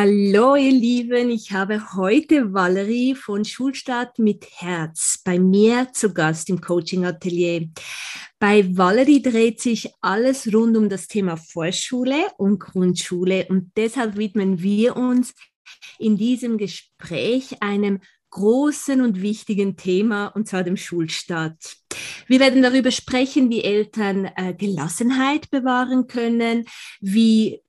Hallo ihr Lieben, ich habe heute Valerie von Schulstart mit Herz bei mir zu Gast im Coaching Atelier. Bei Valerie dreht sich alles rund um das Thema Vorschule und Grundschule und deshalb widmen wir uns in diesem Gespräch einem großen und wichtigen Thema, und zwar dem Schulstart. Wir werden darüber sprechen, wie Eltern äh, Gelassenheit bewahren können, wie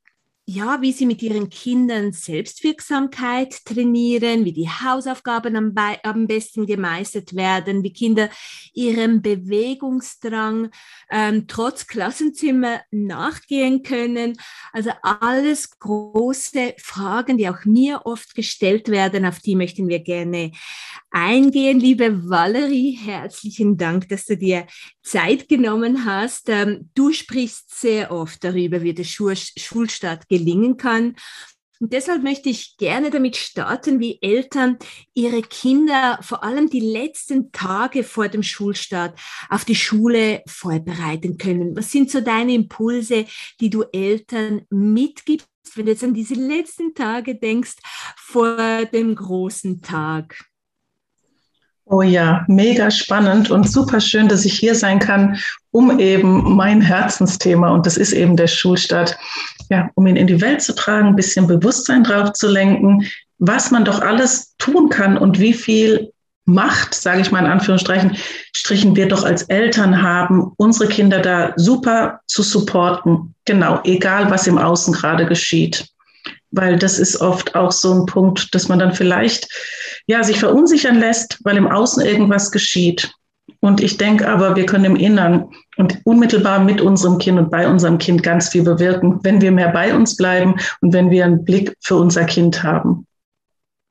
ja, wie sie mit ihren Kindern Selbstwirksamkeit trainieren, wie die Hausaufgaben am, am besten gemeistert werden, wie Kinder ihrem Bewegungsdrang ähm, trotz Klassenzimmer nachgehen können. Also alles große Fragen, die auch mir oft gestellt werden, auf die möchten wir gerne eingehen. Liebe Valerie, herzlichen Dank, dass du dir Zeit genommen hast. Ähm, du sprichst sehr oft darüber, wie der Schulstart gelingen kann. Und deshalb möchte ich gerne damit starten, wie Eltern ihre Kinder vor allem die letzten Tage vor dem Schulstart auf die Schule vorbereiten können. Was sind so deine Impulse, die du Eltern mitgibst, wenn du jetzt an diese letzten Tage denkst vor dem großen Tag? Oh ja, mega spannend und super schön, dass ich hier sein kann, um eben mein Herzensthema, und das ist eben der Schulstart, ja, um ihn in die Welt zu tragen, ein bisschen Bewusstsein drauf zu lenken, was man doch alles tun kann und wie viel Macht, sage ich mal in Anführungsstrichen, Strichen wir doch als Eltern haben, unsere Kinder da super zu supporten. Genau, egal was im Außen gerade geschieht weil das ist oft auch so ein Punkt, dass man dann vielleicht ja sich verunsichern lässt, weil im Außen irgendwas geschieht. Und ich denke aber, wir können im Innern und unmittelbar mit unserem Kind und bei unserem Kind ganz viel bewirken, wenn wir mehr bei uns bleiben und wenn wir einen Blick für unser Kind haben.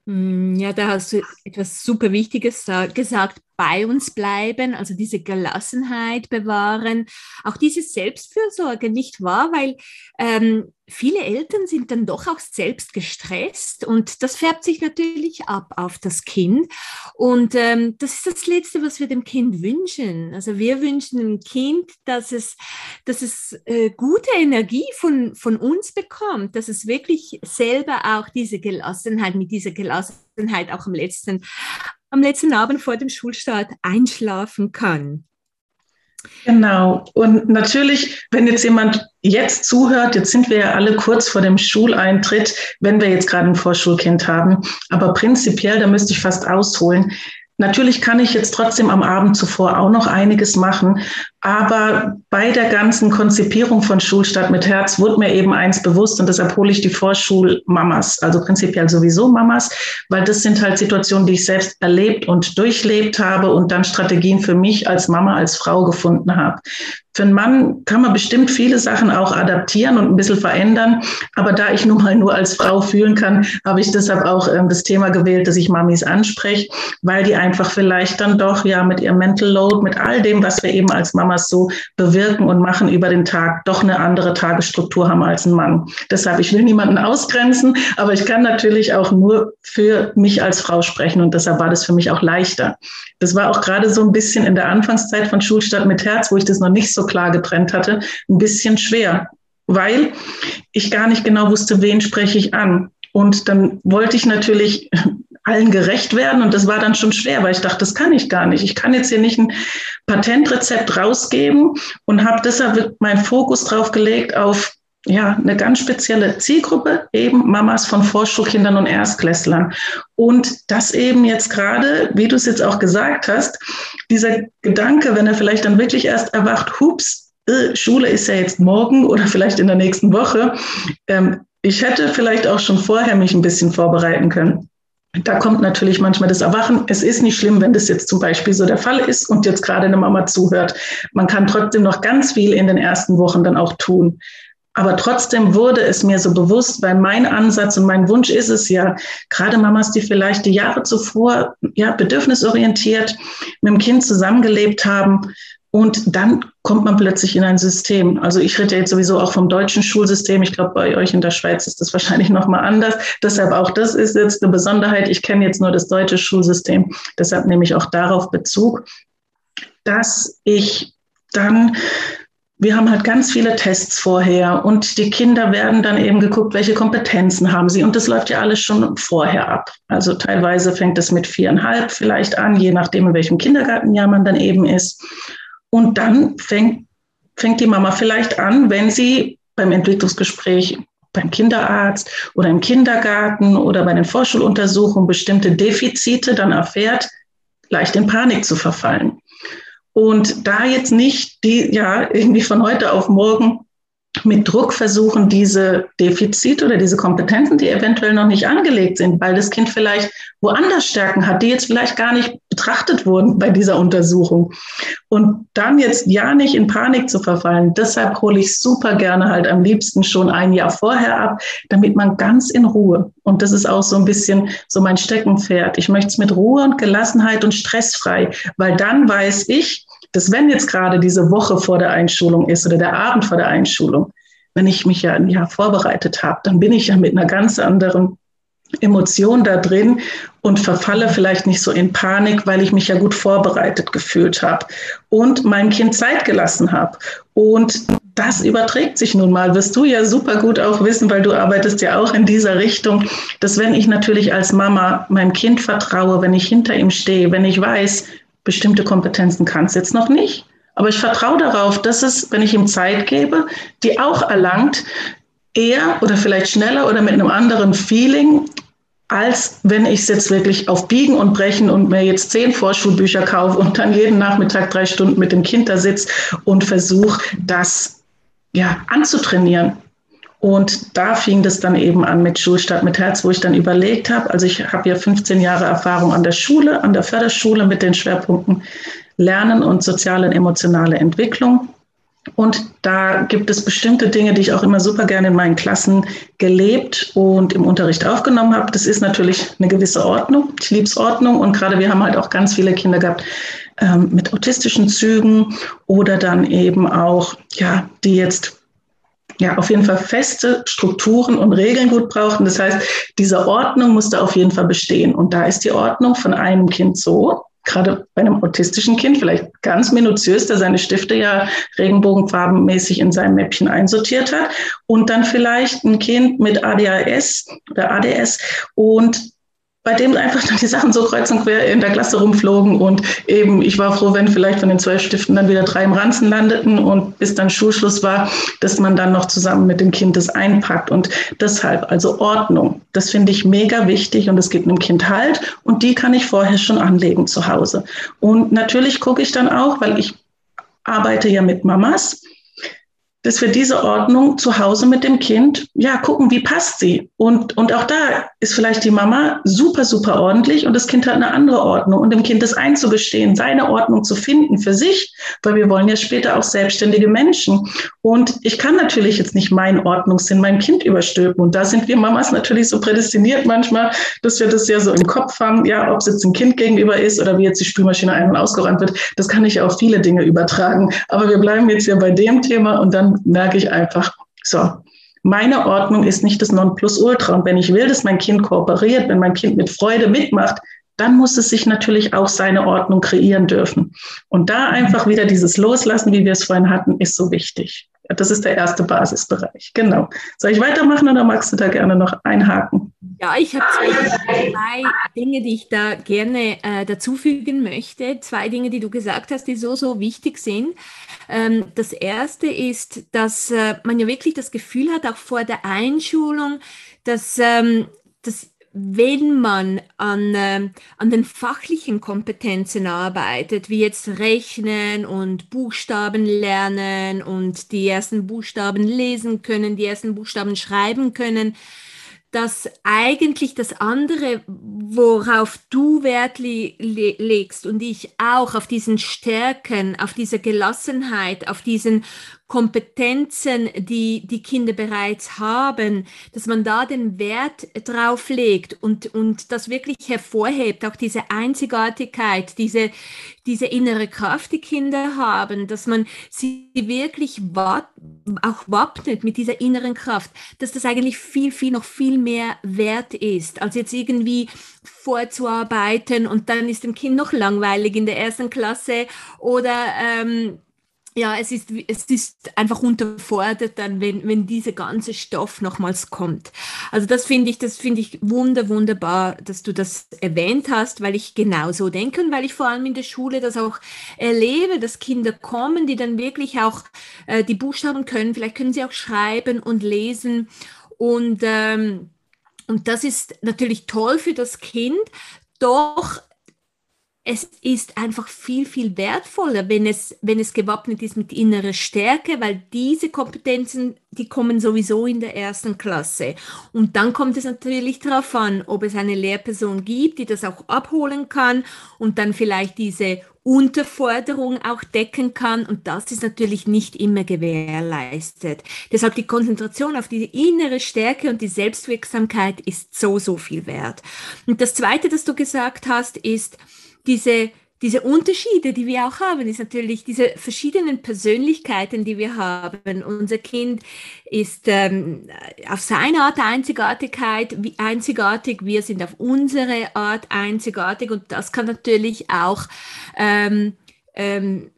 Hm, ja, da hast du etwas super Wichtiges gesagt bei uns bleiben, also diese Gelassenheit bewahren, auch diese Selbstfürsorge, nicht wahr? Weil ähm, viele Eltern sind dann doch auch selbst gestresst und das färbt sich natürlich ab auf das Kind. Und ähm, das ist das Letzte, was wir dem Kind wünschen. Also wir wünschen dem Kind, dass es, dass es äh, gute Energie von, von uns bekommt, dass es wirklich selber auch diese Gelassenheit, mit dieser Gelassenheit auch am letzten am letzten Abend vor dem Schulstart einschlafen kann. Genau. Und natürlich, wenn jetzt jemand jetzt zuhört, jetzt sind wir ja alle kurz vor dem Schuleintritt, wenn wir jetzt gerade ein Vorschulkind haben. Aber prinzipiell, da müsste ich fast ausholen. Natürlich kann ich jetzt trotzdem am Abend zuvor auch noch einiges machen, aber bei der ganzen Konzipierung von Schulstart mit Herz wurde mir eben eins bewusst und deshalb hole ich die Vorschulmamas, also prinzipiell sowieso Mamas, weil das sind halt Situationen, die ich selbst erlebt und durchlebt habe und dann Strategien für mich als Mama, als Frau gefunden habe. Für einen Mann kann man bestimmt viele Sachen auch adaptieren und ein bisschen verändern. Aber da ich nun mal nur als Frau fühlen kann, habe ich deshalb auch ähm, das Thema gewählt, dass ich Mamis anspreche, weil die einfach vielleicht dann doch ja mit ihrem Mental Load, mit all dem, was wir eben als Mama Mamas so bewirken und machen über den Tag, doch eine andere Tagesstruktur haben als ein Mann. Deshalb, ich will niemanden ausgrenzen, aber ich kann natürlich auch nur für mich als Frau sprechen und deshalb war das für mich auch leichter. Das war auch gerade so ein bisschen in der Anfangszeit von Schulstadt mit Herz, wo ich das noch nicht so klar getrennt hatte, ein bisschen schwer, weil ich gar nicht genau wusste, wen spreche ich an. Und dann wollte ich natürlich allen gerecht werden. Und das war dann schon schwer, weil ich dachte, das kann ich gar nicht. Ich kann jetzt hier nicht ein Patentrezept rausgeben und habe deshalb meinen Fokus drauf gelegt auf ja, eine ganz spezielle Zielgruppe, eben Mamas von Vorschulkindern und Erstklässlern. Und das eben jetzt gerade, wie du es jetzt auch gesagt hast, dieser Gedanke, wenn er vielleicht dann wirklich erst erwacht, hups, äh, Schule ist ja jetzt morgen oder vielleicht in der nächsten Woche. Ähm, ich hätte vielleicht auch schon vorher mich ein bisschen vorbereiten können. Da kommt natürlich manchmal das Erwachen. Es ist nicht schlimm, wenn das jetzt zum Beispiel so der Fall ist und jetzt gerade eine Mama zuhört. Man kann trotzdem noch ganz viel in den ersten Wochen dann auch tun. Aber trotzdem wurde es mir so bewusst, weil mein Ansatz und mein Wunsch ist es ja, gerade Mamas, die vielleicht die Jahre zuvor ja bedürfnisorientiert mit dem Kind zusammengelebt haben, und dann kommt man plötzlich in ein System. Also ich rede jetzt sowieso auch vom deutschen Schulsystem. Ich glaube, bei euch in der Schweiz ist das wahrscheinlich nochmal anders. Deshalb auch das ist jetzt eine Besonderheit. Ich kenne jetzt nur das deutsche Schulsystem. Deshalb nehme ich auch darauf Bezug, dass ich dann wir haben halt ganz viele Tests vorher und die Kinder werden dann eben geguckt, welche Kompetenzen haben sie. Und das läuft ja alles schon vorher ab. Also teilweise fängt es mit viereinhalb vielleicht an, je nachdem, in welchem Kindergartenjahr man dann eben ist. Und dann fängt, fängt die Mama vielleicht an, wenn sie beim Entwicklungsgespräch beim Kinderarzt oder im Kindergarten oder bei den Vorschuluntersuchungen bestimmte Defizite dann erfährt, leicht in Panik zu verfallen. Und da jetzt nicht die, ja, irgendwie von heute auf morgen mit Druck versuchen, diese Defizite oder diese Kompetenzen, die eventuell noch nicht angelegt sind, weil das Kind vielleicht woanders Stärken hat, die jetzt vielleicht gar nicht betrachtet wurden bei dieser Untersuchung. Und dann jetzt ja nicht in Panik zu verfallen. Deshalb hole ich super gerne halt am liebsten schon ein Jahr vorher ab, damit man ganz in Ruhe, und das ist auch so ein bisschen so mein Steckenpferd. Ich möchte es mit Ruhe und Gelassenheit und stressfrei, weil dann weiß ich, dass wenn jetzt gerade diese Woche vor der Einschulung ist oder der Abend vor der Einschulung, wenn ich mich ja ein Jahr vorbereitet habe, dann bin ich ja mit einer ganz anderen Emotion da drin und verfalle vielleicht nicht so in Panik, weil ich mich ja gut vorbereitet gefühlt habe und meinem Kind Zeit gelassen habe. Und das überträgt sich nun mal, wirst du ja super gut auch wissen, weil du arbeitest ja auch in dieser Richtung, dass wenn ich natürlich als Mama meinem Kind vertraue, wenn ich hinter ihm stehe, wenn ich weiß, bestimmte Kompetenzen kann es jetzt noch nicht. Aber ich vertraue darauf, dass es, wenn ich ihm Zeit gebe, die auch erlangt, eher oder vielleicht schneller oder mit einem anderen Feeling, als wenn ich es jetzt wirklich auf Biegen und Brechen und mir jetzt zehn Vorschulbücher kaufe und dann jeden Nachmittag drei Stunden mit dem Kind da sitze und versuche, das ja, anzutrainieren. Und da fing das dann eben an mit Schulstadt mit Herz, wo ich dann überlegt habe, also ich habe ja 15 Jahre Erfahrung an der Schule, an der Förderschule mit den Schwerpunkten Lernen und soziale und emotionale Entwicklung. Und da gibt es bestimmte Dinge, die ich auch immer super gerne in meinen Klassen gelebt und im Unterricht aufgenommen habe. Das ist natürlich eine gewisse Ordnung. Ich liebe Ordnung. Und gerade wir haben halt auch ganz viele Kinder gehabt ähm, mit autistischen Zügen oder dann eben auch, ja, die jetzt ja, auf jeden Fall feste Strukturen und Regeln gut brauchen. Das heißt, diese Ordnung musste auf jeden Fall bestehen. Und da ist die Ordnung von einem Kind so, gerade bei einem autistischen Kind, vielleicht ganz minutiös, der seine Stifte ja regenbogenfarbenmäßig in seinem Mäppchen einsortiert hat. Und dann vielleicht ein Kind mit ADHS oder ADS und bei dem einfach dann die Sachen so kreuz und quer in der Klasse rumflogen und eben, ich war froh, wenn vielleicht von den zwölf Stiften dann wieder drei im Ranzen landeten und bis dann Schulschluss war, dass man dann noch zusammen mit dem Kind das einpackt und deshalb, also Ordnung, das finde ich mega wichtig und es gibt einem Kind Halt und die kann ich vorher schon anlegen zu Hause. Und natürlich gucke ich dann auch, weil ich arbeite ja mit Mamas, dass wir diese Ordnung zu Hause mit dem Kind, ja, gucken, wie passt sie. Und, und auch da ist vielleicht die Mama super, super ordentlich und das Kind hat eine andere Ordnung. Und dem Kind das einzugestehen, seine Ordnung zu finden für sich, weil wir wollen ja später auch selbstständige Menschen. Und ich kann natürlich jetzt nicht meinen Ordnungssinn meinem Kind überstülpen. Und da sind wir Mamas natürlich so prädestiniert manchmal, dass wir das ja so im Kopf haben, ja, ob es jetzt ein Kind gegenüber ist oder wie jetzt die Spülmaschine ein- und ausgeräumt wird, das kann ich auf viele Dinge übertragen. Aber wir bleiben jetzt hier bei dem Thema und dann merke ich einfach, so, meine Ordnung ist nicht das Nonplusultra. Und wenn ich will, dass mein Kind kooperiert, wenn mein Kind mit Freude mitmacht, dann muss es sich natürlich auch seine Ordnung kreieren dürfen. Und da einfach wieder dieses Loslassen, wie wir es vorhin hatten, ist so wichtig. Das ist der erste Basisbereich. Genau. Soll ich weitermachen oder magst du da gerne noch einhaken? Ja, ich habe zwei, zwei, Dinge, die ich da gerne äh, dazufügen möchte. Zwei Dinge, die du gesagt hast, die so, so wichtig sind. Ähm, das erste ist, dass äh, man ja wirklich das Gefühl hat, auch vor der Einschulung, dass, ähm, dass wenn man an, äh, an den fachlichen Kompetenzen arbeitet, wie jetzt Rechnen und Buchstaben lernen und die ersten Buchstaben lesen können, die ersten Buchstaben schreiben können, dass eigentlich das andere, worauf du Wert le legst und ich auch auf diesen Stärken, auf diese Gelassenheit, auf diesen Kompetenzen, die die Kinder bereits haben, dass man da den Wert drauf legt und, und das wirklich hervorhebt, auch diese Einzigartigkeit, diese, diese innere Kraft, die Kinder haben, dass man sie wirklich wapp, auch wappnet mit dieser inneren Kraft, dass das eigentlich viel, viel, noch viel mehr wert ist, als jetzt irgendwie vorzuarbeiten und dann ist dem Kind noch langweilig in der ersten Klasse oder ähm, ja, es ist, es ist einfach unterfordert dann, wenn, wenn dieser ganze Stoff nochmals kommt. Also das finde ich, das finde ich wunder, wunderbar, dass du das erwähnt hast, weil ich genau so denke und weil ich vor allem in der Schule das auch erlebe, dass Kinder kommen, die dann wirklich auch äh, die Buchstaben können, vielleicht können sie auch schreiben und lesen. Und, ähm, und das ist natürlich toll für das Kind, doch es ist einfach viel, viel wertvoller, wenn es, wenn es gewappnet ist mit innerer Stärke, weil diese Kompetenzen, die kommen sowieso in der ersten Klasse. Und dann kommt es natürlich darauf an, ob es eine Lehrperson gibt, die das auch abholen kann und dann vielleicht diese Unterforderung auch decken kann. Und das ist natürlich nicht immer gewährleistet. Deshalb die Konzentration auf die innere Stärke und die Selbstwirksamkeit ist so, so viel wert. Und das Zweite, das du gesagt hast, ist, diese, diese Unterschiede, die wir auch haben, ist natürlich diese verschiedenen Persönlichkeiten, die wir haben. Unser Kind ist ähm, auf seine Art Einzigartigkeit, einzigartig, wir sind auf unsere Art einzigartig und das kann natürlich auch ähm, ähm,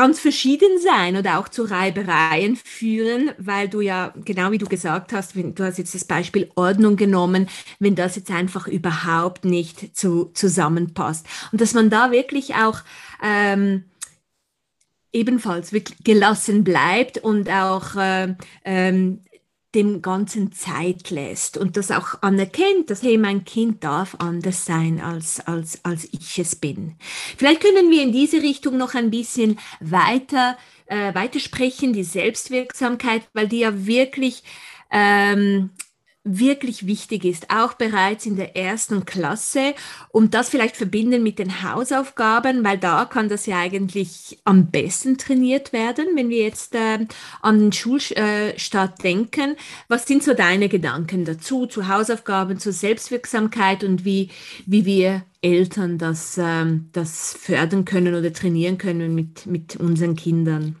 ganz verschieden sein oder auch zu Reibereien führen, weil du ja, genau wie du gesagt hast, wenn, du hast jetzt das Beispiel Ordnung genommen, wenn das jetzt einfach überhaupt nicht zu, zusammenpasst. Und dass man da wirklich auch ähm, ebenfalls wirklich gelassen bleibt und auch äh, ähm, dem Ganzen Zeit lässt und das auch anerkennt, dass hey, mein Kind darf anders sein, als, als, als ich es bin. Vielleicht können wir in diese Richtung noch ein bisschen weiter, äh, weitersprechen, die Selbstwirksamkeit, weil die ja wirklich ähm, wirklich wichtig ist, auch bereits in der ersten Klasse und das vielleicht verbinden mit den Hausaufgaben, weil da kann das ja eigentlich am besten trainiert werden, wenn wir jetzt äh, an den Schulstart denken. Was sind so deine Gedanken dazu, zu Hausaufgaben, zur Selbstwirksamkeit und wie, wie wir Eltern das, äh, das fördern können oder trainieren können mit, mit unseren Kindern?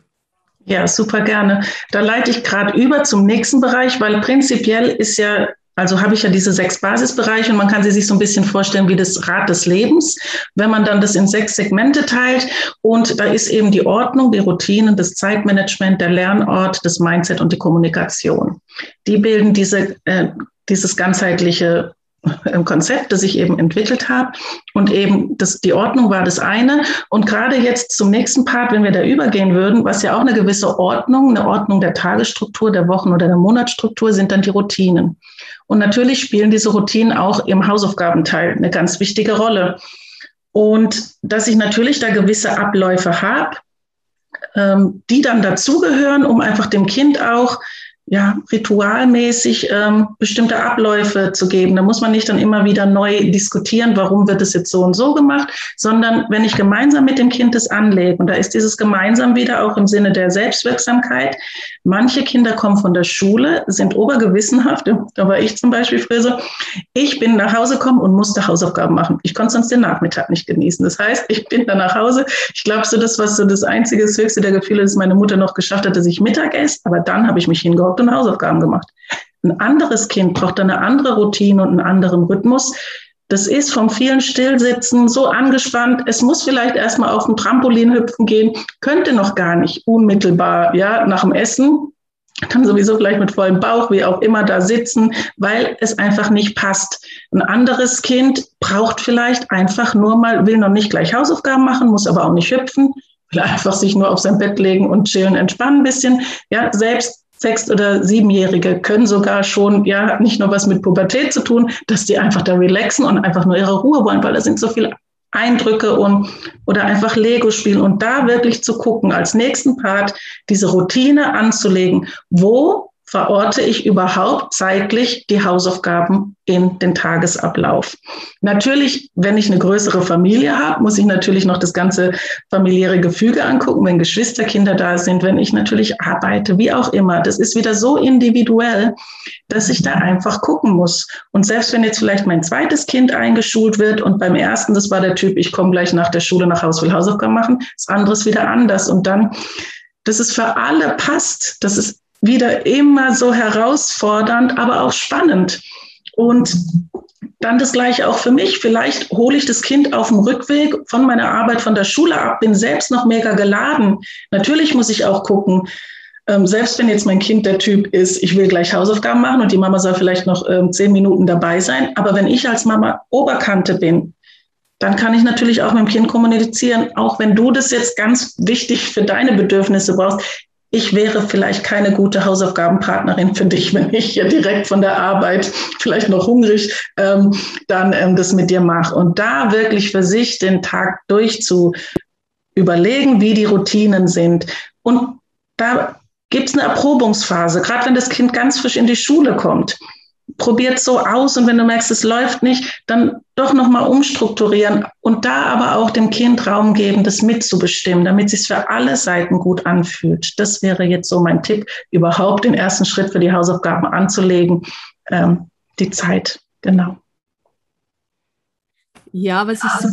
Ja, super gerne. Da leite ich gerade über zum nächsten Bereich, weil prinzipiell ist ja, also habe ich ja diese sechs Basisbereiche und man kann sie sich so ein bisschen vorstellen wie das Rad des Lebens, wenn man dann das in sechs Segmente teilt und da ist eben die Ordnung, die Routinen, das Zeitmanagement, der Lernort, das Mindset und die Kommunikation. Die bilden diese, äh, dieses ganzheitliche Konzept, das ich eben entwickelt habe. Und eben das, die Ordnung war das eine. Und gerade jetzt zum nächsten Part, wenn wir da übergehen würden, was ja auch eine gewisse Ordnung, eine Ordnung der Tagesstruktur, der Wochen- oder der Monatsstruktur sind dann die Routinen. Und natürlich spielen diese Routinen auch im Hausaufgabenteil eine ganz wichtige Rolle. Und dass ich natürlich da gewisse Abläufe habe, ähm, die dann dazugehören, um einfach dem Kind auch ja, ritualmäßig ähm, bestimmte Abläufe zu geben. Da muss man nicht dann immer wieder neu diskutieren, warum wird es jetzt so und so gemacht, sondern wenn ich gemeinsam mit dem Kind das anlege, und da ist dieses gemeinsam wieder auch im Sinne der Selbstwirksamkeit. Manche Kinder kommen von der Schule, sind obergewissenhaft, da war ich zum Beispiel früher so, ich bin nach Hause gekommen und musste Hausaufgaben machen. Ich konnte sonst den Nachmittag nicht genießen. Das heißt, ich bin dann nach Hause. Ich glaube, so das, was so das einzige, das höchste der Gefühle ist, meine Mutter noch geschafft hat, dass ich Mittag esse, aber dann habe ich mich hingehockt und Hausaufgaben gemacht. Ein anderes Kind braucht eine andere Routine und einen anderen Rhythmus. Das ist vom vielen Stillsitzen so angespannt. Es muss vielleicht erstmal auf dem Trampolin hüpfen gehen, könnte noch gar nicht unmittelbar, ja, nach dem Essen, dann sowieso gleich mit vollem Bauch, wie auch immer, da sitzen, weil es einfach nicht passt. Ein anderes Kind braucht vielleicht einfach nur mal, will noch nicht gleich Hausaufgaben machen, muss aber auch nicht hüpfen, will einfach sich nur auf sein Bett legen und chillen, entspannen ein bisschen. Ja, selbst Sechs- oder Siebenjährige können sogar schon, ja, hat nicht nur was mit Pubertät zu tun, dass die einfach da relaxen und einfach nur ihre Ruhe wollen, weil da sind so viele Eindrücke und oder einfach Lego spielen und da wirklich zu gucken, als nächsten Part diese Routine anzulegen. Wo verorte ich überhaupt zeitlich die Hausaufgaben in den Tagesablauf. Natürlich, wenn ich eine größere Familie habe, muss ich natürlich noch das ganze familiäre Gefüge angucken, wenn Geschwisterkinder da sind, wenn ich natürlich arbeite, wie auch immer. Das ist wieder so individuell, dass ich da einfach gucken muss. Und selbst wenn jetzt vielleicht mein zweites Kind eingeschult wird und beim ersten, das war der Typ, ich komme gleich nach der Schule nach Hause, will Hausaufgaben machen, ist wieder anders. Und dann dass es für alle passt. Das ist wieder immer so herausfordernd, aber auch spannend. Und dann das gleiche auch für mich. Vielleicht hole ich das Kind auf dem Rückweg von meiner Arbeit von der Schule ab, bin selbst noch mega geladen. Natürlich muss ich auch gucken, ähm, selbst wenn jetzt mein Kind der Typ ist, ich will gleich Hausaufgaben machen und die Mama soll vielleicht noch ähm, zehn Minuten dabei sein. Aber wenn ich als Mama Oberkante bin, dann kann ich natürlich auch mit dem Kind kommunizieren, auch wenn du das jetzt ganz wichtig für deine Bedürfnisse brauchst ich wäre vielleicht keine gute Hausaufgabenpartnerin für dich, wenn ich ja direkt von der Arbeit, vielleicht noch hungrig, ähm, dann ähm, das mit dir mache. Und da wirklich für sich den Tag durchzu überlegen, wie die Routinen sind. Und da gibt es eine Erprobungsphase, gerade wenn das Kind ganz frisch in die Schule kommt probiert so aus und wenn du merkst, es läuft nicht, dann doch nochmal umstrukturieren und da aber auch dem Kind Raum geben, das mitzubestimmen, damit es sich für alle Seiten gut anfühlt. Das wäre jetzt so mein Tipp, überhaupt den ersten Schritt für die Hausaufgaben anzulegen. Ähm, die Zeit, genau. Ja, was ich so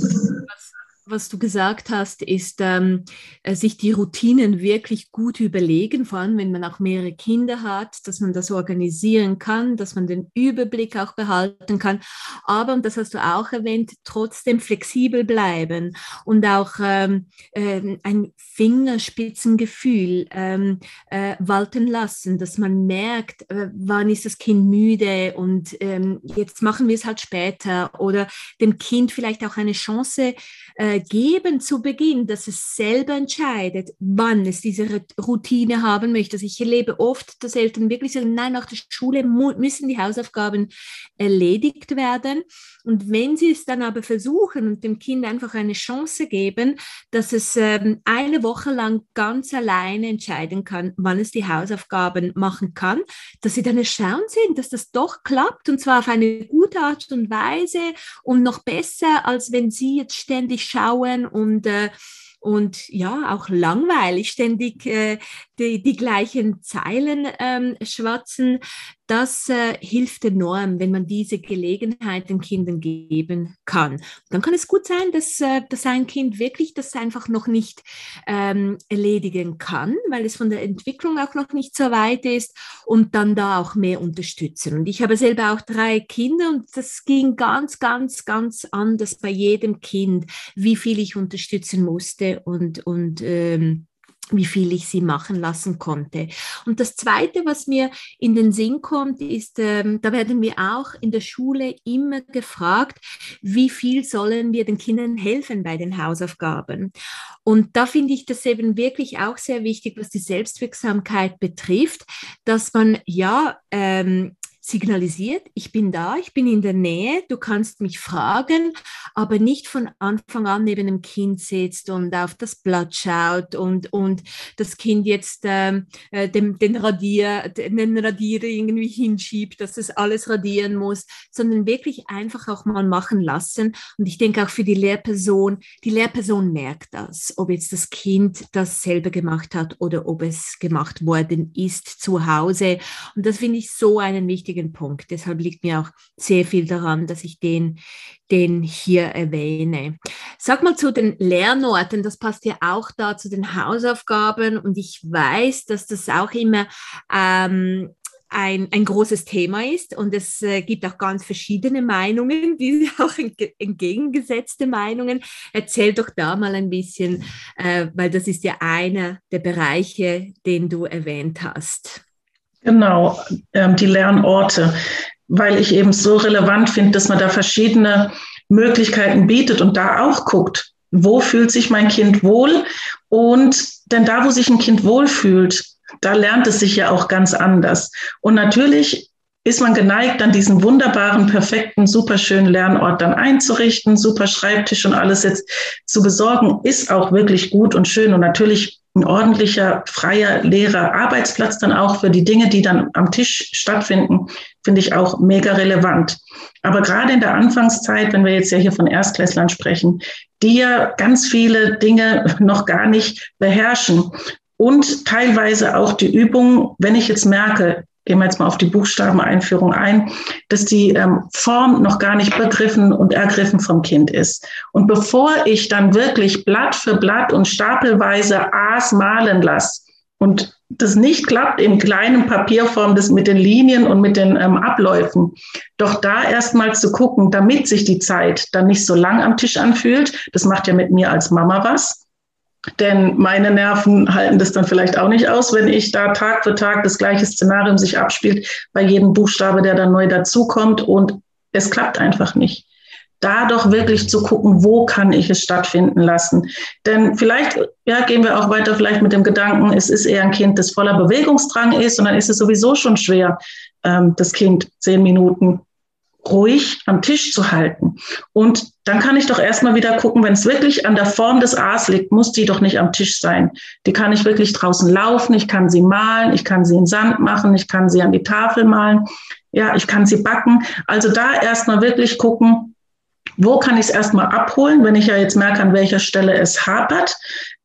was du gesagt hast, ist, ähm, äh, sich die Routinen wirklich gut überlegen, vor allem wenn man auch mehrere Kinder hat, dass man das organisieren kann, dass man den Überblick auch behalten kann. Aber, und das hast du auch erwähnt, trotzdem flexibel bleiben und auch ähm, äh, ein Fingerspitzengefühl ähm, äh, walten lassen, dass man merkt, äh, wann ist das Kind müde und ähm, jetzt machen wir es halt später oder dem Kind vielleicht auch eine Chance äh, geben zu Beginn, dass es selber entscheidet, wann es diese Routine haben möchte. Also ich erlebe oft, dass Eltern wirklich sagen, nein, nach der Schule müssen die Hausaufgaben erledigt werden. Und wenn sie es dann aber versuchen und dem Kind einfach eine Chance geben, dass es ähm, eine Woche lang ganz alleine entscheiden kann, wann es die Hausaufgaben machen kann, dass sie dann erstaunt sind, dass das doch klappt und zwar auf eine gute Art und Weise und noch besser, als wenn sie jetzt ständig schauen und äh, und ja, auch langweilig, ständig äh, die, die gleichen Zeilen ähm, schwatzen, das äh, hilft enorm, wenn man diese Gelegenheit den Kindern geben kann. Dann kann es gut sein, dass, äh, dass ein Kind wirklich das einfach noch nicht ähm, erledigen kann, weil es von der Entwicklung auch noch nicht so weit ist und dann da auch mehr unterstützen. Und ich habe selber auch drei Kinder und das ging ganz, ganz, ganz anders bei jedem Kind, wie viel ich unterstützen musste und, und ähm, wie viel ich sie machen lassen konnte. Und das Zweite, was mir in den Sinn kommt, ist, ähm, da werden wir auch in der Schule immer gefragt, wie viel sollen wir den Kindern helfen bei den Hausaufgaben. Und da finde ich das eben wirklich auch sehr wichtig, was die Selbstwirksamkeit betrifft, dass man ja ähm, signalisiert, ich bin da, ich bin in der Nähe, du kannst mich fragen, aber nicht von Anfang an neben dem Kind sitzt und auf das Blatt schaut und, und das Kind jetzt ähm, äh, dem, den, Radier, den Radierer irgendwie hinschiebt, dass es alles radieren muss, sondern wirklich einfach auch mal machen lassen. Und ich denke auch für die Lehrperson, die Lehrperson merkt das, ob jetzt das Kind das selber gemacht hat oder ob es gemacht worden ist zu Hause. Und das finde ich so einen wichtigen wichtigen Punkt. Deshalb liegt mir auch sehr viel daran, dass ich den, den hier erwähne. Sag mal zu den Lernorten, das passt ja auch da zu den Hausaufgaben und ich weiß, dass das auch immer ähm, ein, ein großes Thema ist und es äh, gibt auch ganz verschiedene Meinungen, die auch entgegengesetzte Meinungen. Erzähl doch da mal ein bisschen, äh, weil das ist ja einer der Bereiche, den du erwähnt hast. Genau, ähm, die Lernorte, weil ich eben so relevant finde, dass man da verschiedene Möglichkeiten bietet und da auch guckt, wo fühlt sich mein Kind wohl und denn da, wo sich ein Kind wohlfühlt, da lernt es sich ja auch ganz anders. Und natürlich ist man geneigt, dann diesen wunderbaren, perfekten, superschönen Lernort dann einzurichten, super Schreibtisch und alles jetzt zu besorgen, ist auch wirklich gut und schön. Und natürlich ein ordentlicher, freier, leerer Arbeitsplatz dann auch für die Dinge, die dann am Tisch stattfinden, finde ich auch mega relevant. Aber gerade in der Anfangszeit, wenn wir jetzt ja hier von Erstklässlern sprechen, die ja ganz viele Dinge noch gar nicht beherrschen und teilweise auch die Übung, wenn ich jetzt merke, gehen wir jetzt mal auf die Buchstabeneinführung ein, dass die ähm, Form noch gar nicht begriffen und ergriffen vom Kind ist. Und bevor ich dann wirklich Blatt für Blatt und stapelweise A's malen lasse und das nicht klappt in kleinen Papierform, das mit den Linien und mit den ähm, Abläufen, doch da erstmal zu gucken, damit sich die Zeit dann nicht so lang am Tisch anfühlt. Das macht ja mit mir als Mama was. Denn meine Nerven halten das dann vielleicht auch nicht aus, wenn ich da Tag für Tag das gleiche Szenario sich abspielt, bei jedem Buchstabe, der dann neu dazukommt und es klappt einfach nicht da doch wirklich zu gucken, wo kann ich es stattfinden lassen. Denn vielleicht, ja, gehen wir auch weiter vielleicht mit dem Gedanken, es ist eher ein Kind, das voller Bewegungsdrang ist und dann ist es sowieso schon schwer, ähm, das Kind zehn Minuten ruhig am Tisch zu halten. Und dann kann ich doch erstmal wieder gucken, wenn es wirklich an der Form des A's liegt, muss die doch nicht am Tisch sein. Die kann ich wirklich draußen laufen, ich kann sie malen, ich kann sie in Sand machen, ich kann sie an die Tafel malen, ja, ich kann sie backen. Also da erstmal wirklich gucken, wo kann ich es erstmal abholen, wenn ich ja jetzt merke, an welcher Stelle es hapert?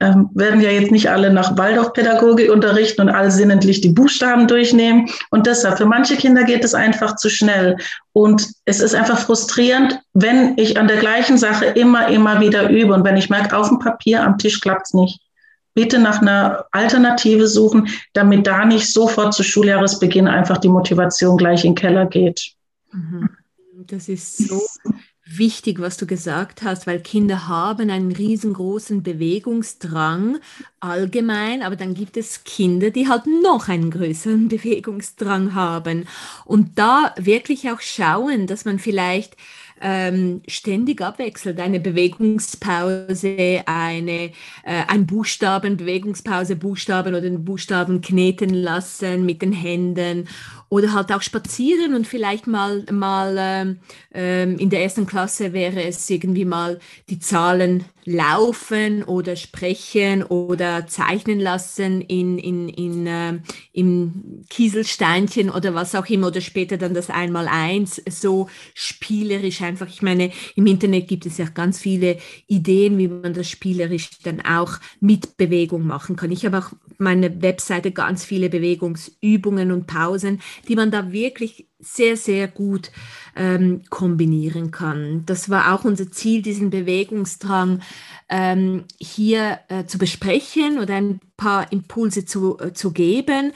Ähm, werden ja jetzt nicht alle nach Waldorfpädagogik unterrichten und allsinnentlich die Buchstaben durchnehmen. Und deshalb, für manche Kinder geht es einfach zu schnell. Und es ist einfach frustrierend, wenn ich an der gleichen Sache immer, immer wieder übe. Und wenn ich merke, auf dem Papier, am Tisch klappt es nicht. Bitte nach einer Alternative suchen, damit da nicht sofort zu Schuljahresbeginn einfach die Motivation gleich in den Keller geht. Mhm. Das ist so wichtig, was du gesagt hast, weil Kinder haben einen riesengroßen Bewegungsdrang allgemein, aber dann gibt es Kinder, die halt noch einen größeren Bewegungsdrang haben. Und da wirklich auch schauen, dass man vielleicht ähm, ständig abwechselt. Eine Bewegungspause, eine, äh, ein Buchstaben, Bewegungspause, Buchstaben oder den Buchstaben kneten lassen mit den Händen oder halt auch spazieren und vielleicht mal, mal ähm, ähm, in der ersten Klasse wäre es irgendwie mal die Zahlen laufen oder sprechen oder zeichnen lassen in, in, in, äh, im Kieselsteinchen oder was auch immer oder später dann das Einmaleins so spielerisch einfach. Ich meine, im Internet gibt es ja ganz viele Ideen, wie man das spielerisch dann auch mit Bewegung machen kann. Ich habe auch meine Webseite ganz viele Bewegungsübungen und Pausen, die man da wirklich sehr, sehr gut ähm, kombinieren kann. Das war auch unser Ziel, diesen Bewegungsdrang ähm, hier äh, zu besprechen oder ein paar Impulse zu, äh, zu geben.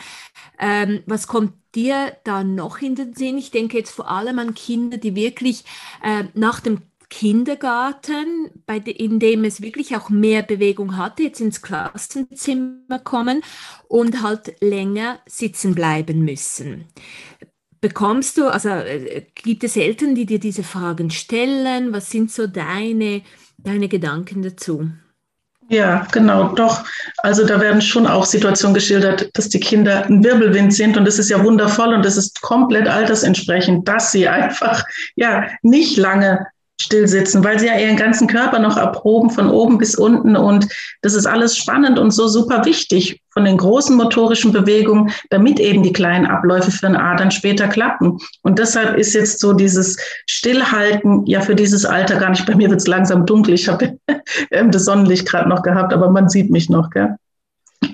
Ähm, was kommt dir da noch in den Sinn? Ich denke jetzt vor allem an Kinder, die wirklich äh, nach dem Kindergarten, bei de, in dem es wirklich auch mehr Bewegung hatte, jetzt ins Klassenzimmer kommen und halt länger sitzen bleiben müssen. Bekommst du, also äh, gibt es Eltern, die dir diese Fragen stellen? Was sind so deine, deine Gedanken dazu? Ja, genau, doch. Also da werden schon auch Situationen geschildert, dass die Kinder ein Wirbelwind sind und das ist ja wundervoll und das ist komplett altersentsprechend, dass sie einfach ja nicht lange stillsitzen, weil sie ja ihren ganzen Körper noch erproben von oben bis unten und das ist alles spannend und so super wichtig von den großen motorischen Bewegungen, damit eben die kleinen Abläufe für ein A dann später klappen. Und deshalb ist jetzt so dieses Stillhalten ja für dieses Alter gar nicht, bei mir wird es langsam dunkel, ich habe das Sonnenlicht gerade noch gehabt, aber man sieht mich noch, gell?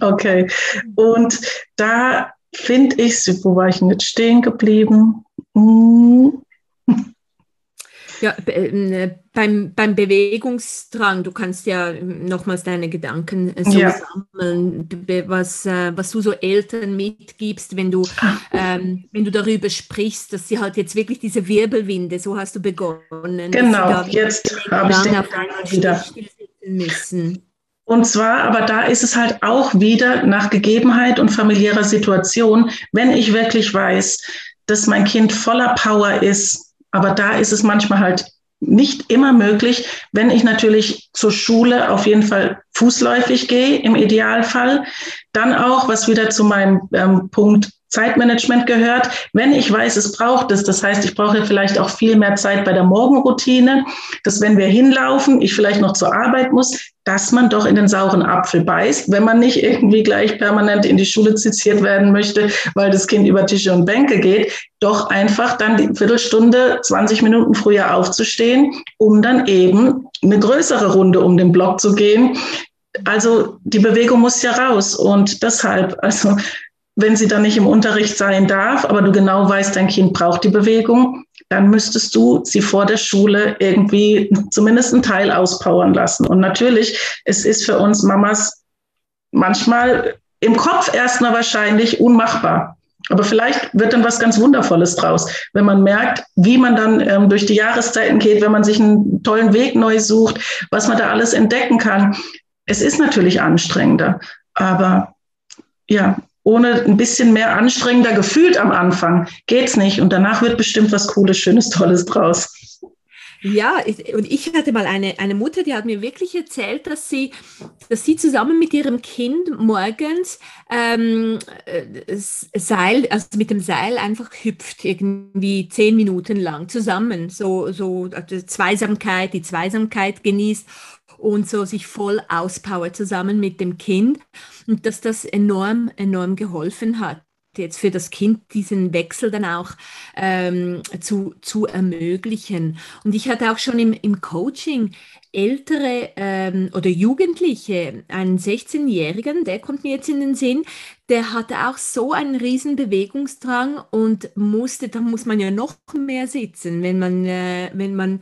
Okay. Und da finde ich, wo war ich denn jetzt stehen geblieben? Hm. Ja, äh, beim, beim Bewegungsdrang, du kannst ja nochmals deine Gedanken so ja. sammeln, was, äh, was du so Eltern mitgibst, wenn du, ah. ähm, wenn du darüber sprichst, dass sie halt jetzt wirklich diese Wirbelwinde, so hast du begonnen. Genau, jetzt habe ich den auf wieder müssen. Und zwar, aber da ist es halt auch wieder nach Gegebenheit und familiärer Situation, wenn ich wirklich weiß, dass mein Kind voller Power ist, aber da ist es manchmal halt nicht immer möglich, wenn ich natürlich zur Schule auf jeden Fall fußläufig gehe, im Idealfall. Dann auch, was wieder zu meinem ähm, Punkt Zeitmanagement gehört. Wenn ich weiß, es braucht es, das heißt, ich brauche vielleicht auch viel mehr Zeit bei der Morgenroutine, dass wenn wir hinlaufen, ich vielleicht noch zur Arbeit muss, dass man doch in den sauren Apfel beißt, wenn man nicht irgendwie gleich permanent in die Schule zitiert werden möchte, weil das Kind über Tische und Bänke geht, doch einfach dann die Viertelstunde, 20 Minuten früher aufzustehen, um dann eben eine größere Runde um den Block zu gehen, also die Bewegung muss ja raus und deshalb, also wenn sie dann nicht im Unterricht sein darf, aber du genau weißt, dein Kind braucht die Bewegung, dann müsstest du sie vor der Schule irgendwie zumindest einen Teil auspowern lassen. Und natürlich, es ist für uns Mamas manchmal im Kopf erstmal wahrscheinlich unmachbar. Aber vielleicht wird dann was ganz Wundervolles draus, wenn man merkt, wie man dann ähm, durch die Jahreszeiten geht, wenn man sich einen tollen Weg neu sucht, was man da alles entdecken kann. Es ist natürlich anstrengender, aber ja, ohne ein bisschen mehr anstrengender gefühlt am Anfang geht's nicht. Und danach wird bestimmt was Cooles, Schönes, Tolles draus. Ja, und ich hatte mal eine, eine Mutter, die hat mir wirklich erzählt, dass sie, dass sie zusammen mit ihrem Kind morgens ähm, äh, Seil, also mit dem Seil einfach hüpft, irgendwie zehn Minuten lang zusammen. So, so also Zweisamkeit, die Zweisamkeit genießt und so sich voll auspowert zusammen mit dem Kind. Und dass das enorm, enorm geholfen hat jetzt für das Kind diesen Wechsel dann auch ähm, zu, zu ermöglichen. Und ich hatte auch schon im, im Coaching ältere ähm, oder Jugendliche, einen 16-Jährigen, der kommt mir jetzt in den Sinn, der hatte auch so einen riesen Bewegungsdrang und musste, da muss man ja noch mehr sitzen, wenn man, äh, wenn man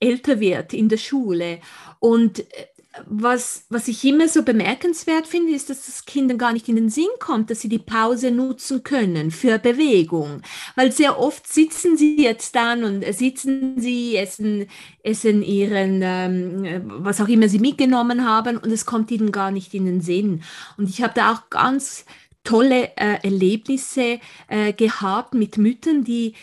älter wird in der Schule. Und äh, was, was ich immer so bemerkenswert finde, ist, dass das Kindern gar nicht in den Sinn kommt, dass sie die Pause nutzen können für Bewegung. Weil sehr oft sitzen sie jetzt dann und sitzen sie, essen, essen ihren, ähm, was auch immer sie mitgenommen haben und es kommt ihnen gar nicht in den Sinn. Und ich habe da auch ganz tolle äh, Erlebnisse äh, gehabt mit Müttern, die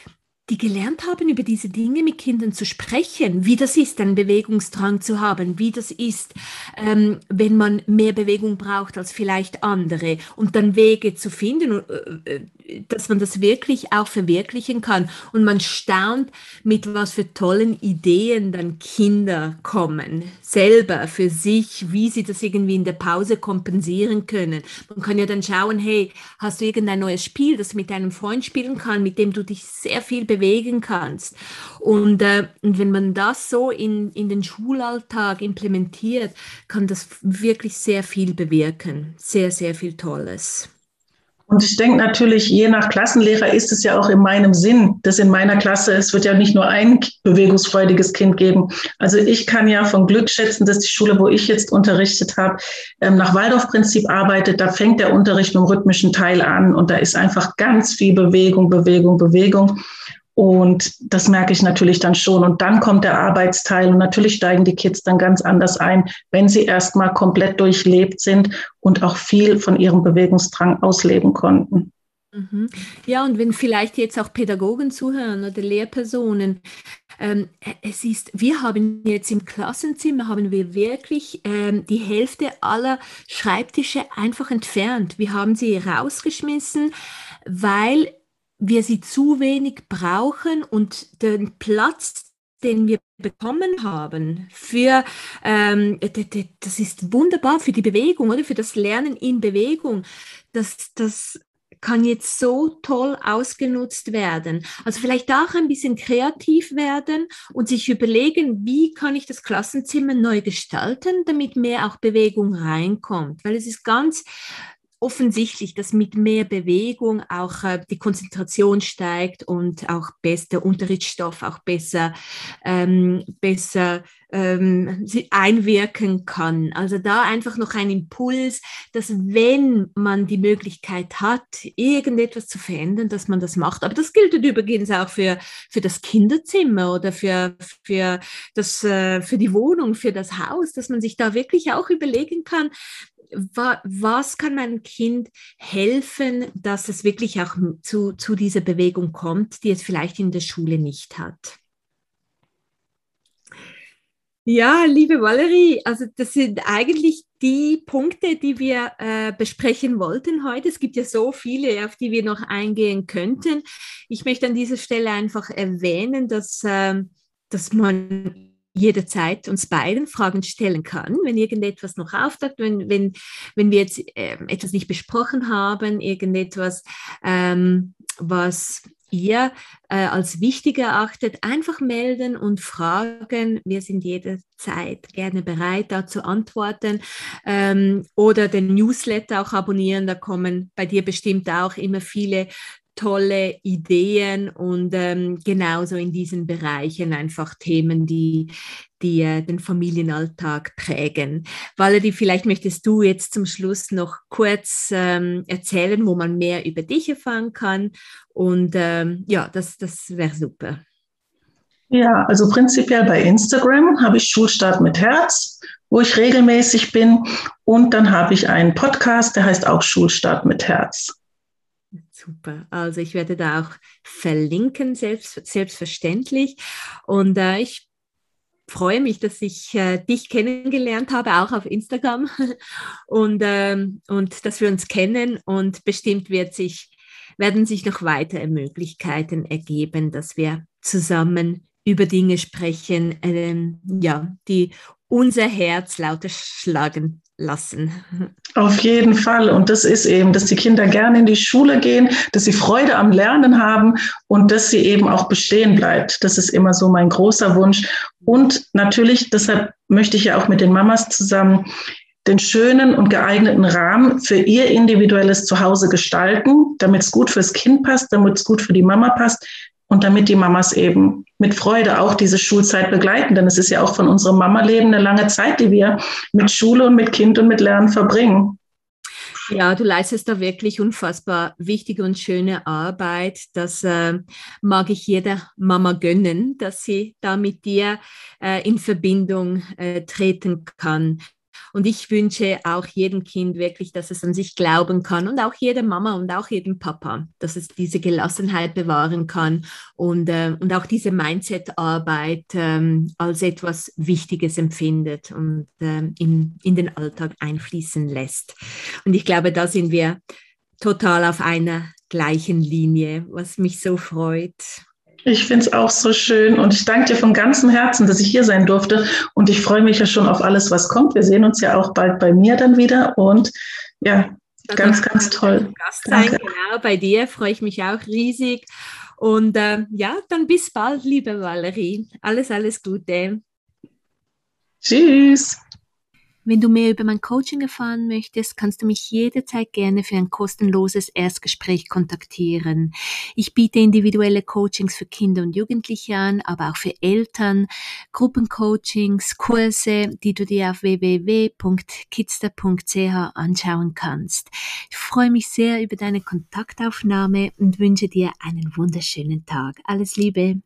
die gelernt haben, über diese Dinge mit Kindern zu sprechen, wie das ist, einen Bewegungsdrang zu haben, wie das ist, ähm, wenn man mehr Bewegung braucht als vielleicht andere und dann Wege zu finden, äh, äh dass man das wirklich auch verwirklichen kann. Und man staunt, mit was für tollen Ideen dann Kinder kommen, selber für sich, wie sie das irgendwie in der Pause kompensieren können. Man kann ja dann schauen, hey, hast du irgendein neues Spiel, das mit deinem Freund spielen kann, mit dem du dich sehr viel bewegen kannst. Und, äh, und wenn man das so in, in den Schulalltag implementiert, kann das wirklich sehr viel bewirken. Sehr, sehr viel Tolles. Und ich denke natürlich, je nach Klassenlehrer ist es ja auch in meinem Sinn, dass in meiner Klasse, es wird ja nicht nur ein bewegungsfreudiges Kind geben. Also ich kann ja von Glück schätzen, dass die Schule, wo ich jetzt unterrichtet habe, ähm, nach Waldorfprinzip arbeitet. Da fängt der Unterricht mit dem rhythmischen Teil an und da ist einfach ganz viel Bewegung, Bewegung, Bewegung. Und das merke ich natürlich dann schon. Und dann kommt der Arbeitsteil und natürlich steigen die Kids dann ganz anders ein, wenn sie erstmal komplett durchlebt sind und auch viel von ihrem Bewegungsdrang ausleben konnten. Mhm. Ja, und wenn vielleicht jetzt auch Pädagogen zuhören oder Lehrpersonen, ähm, es ist, wir haben jetzt im Klassenzimmer, haben wir wirklich ähm, die Hälfte aller Schreibtische einfach entfernt. Wir haben sie rausgeschmissen, weil wir sie zu wenig brauchen und den Platz, den wir bekommen haben für ähm, das ist wunderbar für die Bewegung oder für das Lernen in Bewegung. Das, das kann jetzt so toll ausgenutzt werden. Also vielleicht auch ein bisschen kreativ werden und sich überlegen, wie kann ich das Klassenzimmer neu gestalten, damit mehr auch Bewegung reinkommt. Weil es ist ganz offensichtlich, dass mit mehr Bewegung auch äh, die Konzentration steigt und auch der Unterrichtsstoff auch besser, ähm, besser ähm, einwirken kann. Also da einfach noch ein Impuls, dass wenn man die Möglichkeit hat, irgendetwas zu verändern, dass man das macht. Aber das gilt übrigens auch für, für das Kinderzimmer oder für, für, das, äh, für die Wohnung, für das Haus, dass man sich da wirklich auch überlegen kann, was kann meinem Kind helfen, dass es wirklich auch zu, zu dieser Bewegung kommt, die es vielleicht in der Schule nicht hat? Ja, liebe Valerie, also das sind eigentlich die Punkte, die wir äh, besprechen wollten heute. Es gibt ja so viele, auf die wir noch eingehen könnten. Ich möchte an dieser Stelle einfach erwähnen, dass, äh, dass man jederzeit uns beiden Fragen stellen kann, wenn irgendetwas noch auftaucht, wenn, wenn, wenn wir jetzt äh, etwas nicht besprochen haben, irgendetwas, ähm, was ihr äh, als wichtig erachtet, einfach melden und fragen. Wir sind jederzeit gerne bereit, da zu antworten. Ähm, oder den Newsletter auch abonnieren, da kommen bei dir bestimmt auch immer viele tolle Ideen und ähm, genauso in diesen Bereichen einfach Themen, die, die äh, den Familienalltag prägen. Valerie, vielleicht möchtest du jetzt zum Schluss noch kurz ähm, erzählen, wo man mehr über dich erfahren kann. Und ähm, ja, das, das wäre super. Ja, also prinzipiell bei Instagram habe ich Schulstart mit Herz, wo ich regelmäßig bin. Und dann habe ich einen Podcast, der heißt auch Schulstart mit Herz. Super. Also ich werde da auch verlinken, selbst, selbstverständlich. Und äh, ich freue mich, dass ich äh, dich kennengelernt habe, auch auf Instagram und, ähm, und dass wir uns kennen und bestimmt wird sich, werden sich noch weitere Möglichkeiten ergeben, dass wir zusammen über Dinge sprechen, ähm, ja, die unser Herz lauter schlagen lassen. Auf jeden Fall. Und das ist eben, dass die Kinder gerne in die Schule gehen, dass sie Freude am Lernen haben und dass sie eben auch bestehen bleibt. Das ist immer so mein großer Wunsch. Und natürlich, deshalb möchte ich ja auch mit den Mamas zusammen den schönen und geeigneten Rahmen für ihr individuelles Zuhause gestalten, damit es gut fürs Kind passt, damit es gut für die Mama passt, und damit die Mamas eben mit Freude auch diese Schulzeit begleiten. Denn es ist ja auch von unserem Mama-Leben eine lange Zeit, die wir mit Schule und mit Kind und mit Lernen verbringen. Ja, du leistest da wirklich unfassbar wichtige und schöne Arbeit. Das äh, mag ich jeder Mama gönnen, dass sie da mit dir äh, in Verbindung äh, treten kann. Und ich wünsche auch jedem Kind wirklich, dass es an sich glauben kann und auch jeder Mama und auch jedem Papa, dass es diese Gelassenheit bewahren kann und, äh, und auch diese Mindset-Arbeit ähm, als etwas Wichtiges empfindet und äh, in, in den Alltag einfließen lässt. Und ich glaube, da sind wir total auf einer gleichen Linie, was mich so freut. Ich finde es auch so schön und ich danke dir von ganzem Herzen, dass ich hier sein durfte und ich freue mich ja schon auf alles, was kommt. Wir sehen uns ja auch bald bei mir dann wieder und ja, das ganz, ganz toll. Gast sein, genau, bei dir freue ich mich auch riesig und äh, ja, dann bis bald, liebe Valerie. Alles, alles Gute. Tschüss. Wenn du mehr über mein Coaching erfahren möchtest, kannst du mich jederzeit gerne für ein kostenloses Erstgespräch kontaktieren. Ich biete individuelle Coachings für Kinder und Jugendliche an, aber auch für Eltern, Gruppencoachings, Kurse, die du dir auf www.kidster.ch anschauen kannst. Ich freue mich sehr über deine Kontaktaufnahme und wünsche dir einen wunderschönen Tag. Alles Liebe.